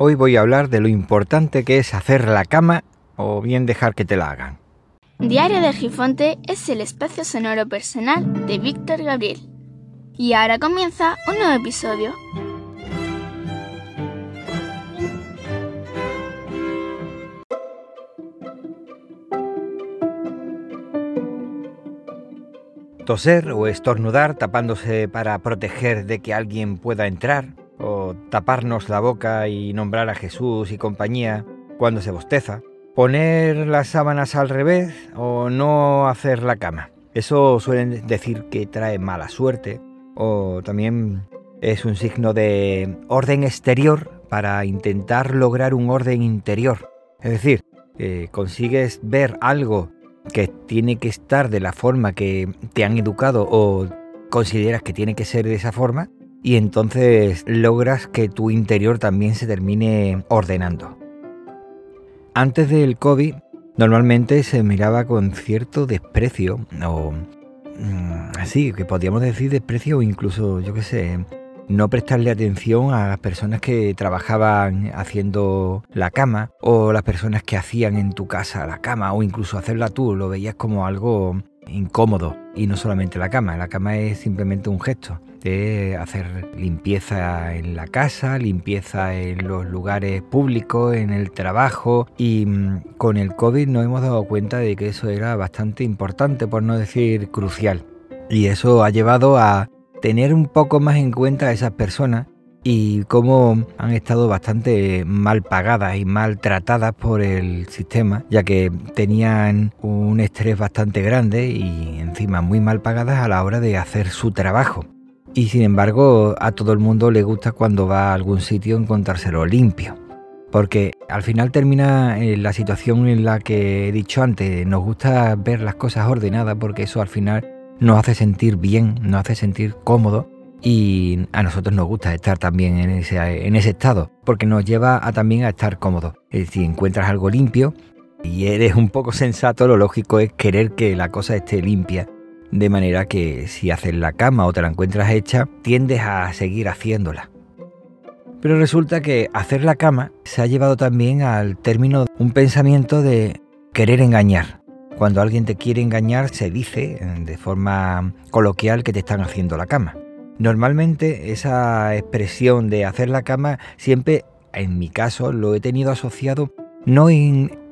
Hoy voy a hablar de lo importante que es hacer la cama o bien dejar que te la hagan. Diario de Gifonte es el espacio sonoro personal de Víctor Gabriel. Y ahora comienza un nuevo episodio. Toser o estornudar tapándose para proteger de que alguien pueda entrar, taparnos la boca y nombrar a Jesús y compañía cuando se bosteza, poner las sábanas al revés o no hacer la cama. Eso suelen decir que trae mala suerte o también es un signo de orden exterior para intentar lograr un orden interior. Es decir, consigues ver algo que tiene que estar de la forma que te han educado o consideras que tiene que ser de esa forma y entonces logras que tu interior también se termine ordenando. Antes del COVID normalmente se miraba con cierto desprecio o mm, así, que podríamos decir desprecio o incluso, yo qué sé, no prestarle atención a las personas que trabajaban haciendo la cama o las personas que hacían en tu casa la cama o incluso hacerla tú, lo veías como algo incómodo. Y no solamente la cama, la cama es simplemente un gesto de hacer limpieza en la casa, limpieza en los lugares públicos, en el trabajo y mm, con el COVID nos hemos dado cuenta de que eso era bastante importante, por no decir crucial. Y eso ha llevado a tener un poco más en cuenta a esas personas y cómo han estado bastante mal pagadas y mal tratadas por el sistema, ya que tenían un estrés bastante grande y encima muy mal pagadas a la hora de hacer su trabajo. Y sin embargo, a todo el mundo le gusta cuando va a algún sitio encontrárselo limpio. Porque al final termina eh, la situación en la que he dicho antes, nos gusta ver las cosas ordenadas porque eso al final nos hace sentir bien, nos hace sentir cómodo y a nosotros nos gusta estar también en ese, estado porque nos lleva a, también a estar cómodos. Si encuentras algo limpio y eres un poco sensato, lo lógico es querer que la cosa esté limpia. De manera que si haces la cama o te la encuentras hecha, tiendes a seguir haciéndola. Pero resulta que hacer la cama se ha llevado también al término un pensamiento de querer engañar. Cuando alguien te quiere engañar, se dice de forma coloquial que te están haciendo la cama. Normalmente esa expresión de hacer la cama siempre, en mi caso, lo he tenido asociado no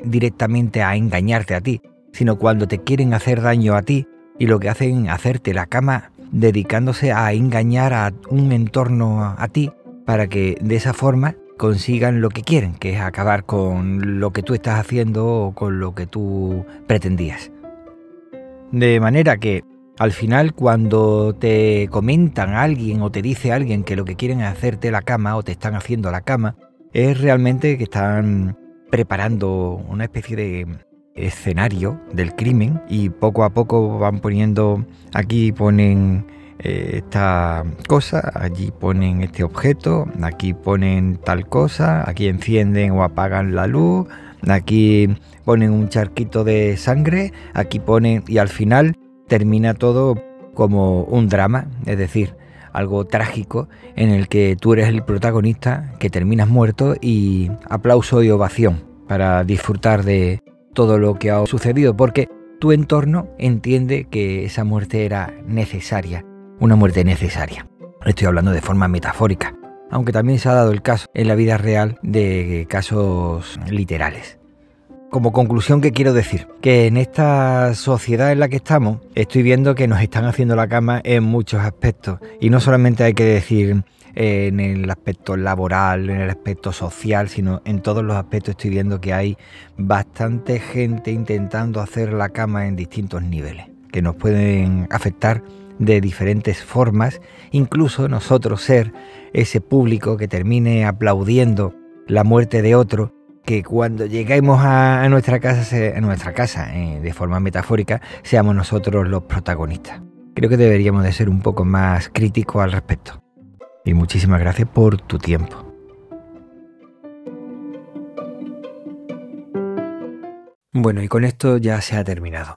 directamente a engañarte a ti, sino cuando te quieren hacer daño a ti y lo que hacen es hacerte la cama dedicándose a engañar a un entorno a ti para que de esa forma consigan lo que quieren, que es acabar con lo que tú estás haciendo o con lo que tú pretendías. De manera que al final cuando te comentan a alguien o te dice alguien que lo que quieren es hacerte la cama o te están haciendo la cama, es realmente que están preparando una especie de escenario del crimen y poco a poco van poniendo, aquí ponen eh, esta cosa, allí ponen este objeto, aquí ponen tal cosa, aquí encienden o apagan la luz, aquí ponen un charquito de sangre, aquí ponen y al final termina todo como un drama, es decir, algo trágico en el que tú eres el protagonista, que terminas muerto y aplauso y ovación para disfrutar de todo lo que ha sucedido, porque tu entorno entiende que esa muerte era necesaria una muerte necesaria. Estoy hablando de forma metafórica, aunque también se ha dado el caso en la vida real de casos literales. Como conclusión, ¿qué quiero decir? Que en esta sociedad en la que estamos, estoy viendo que nos están haciendo la cama en muchos aspectos. Y no solamente hay que decir eh, en el aspecto laboral, en el aspecto social, sino en todos los aspectos estoy viendo que hay bastante gente intentando hacer la cama en distintos niveles, que nos pueden afectar de diferentes formas, incluso nosotros ser ese público que termine aplaudiendo la muerte de otro, que cuando lleguemos a, nuestra casa, a nuestra casa eh, de forma metafórica, seamos nosotros los protagonistas. Creo que deberíamos de ser un poco más críticos al respecto. Y muchísimas gracias por tu tiempo. Bueno, y con esto ya se ha terminado.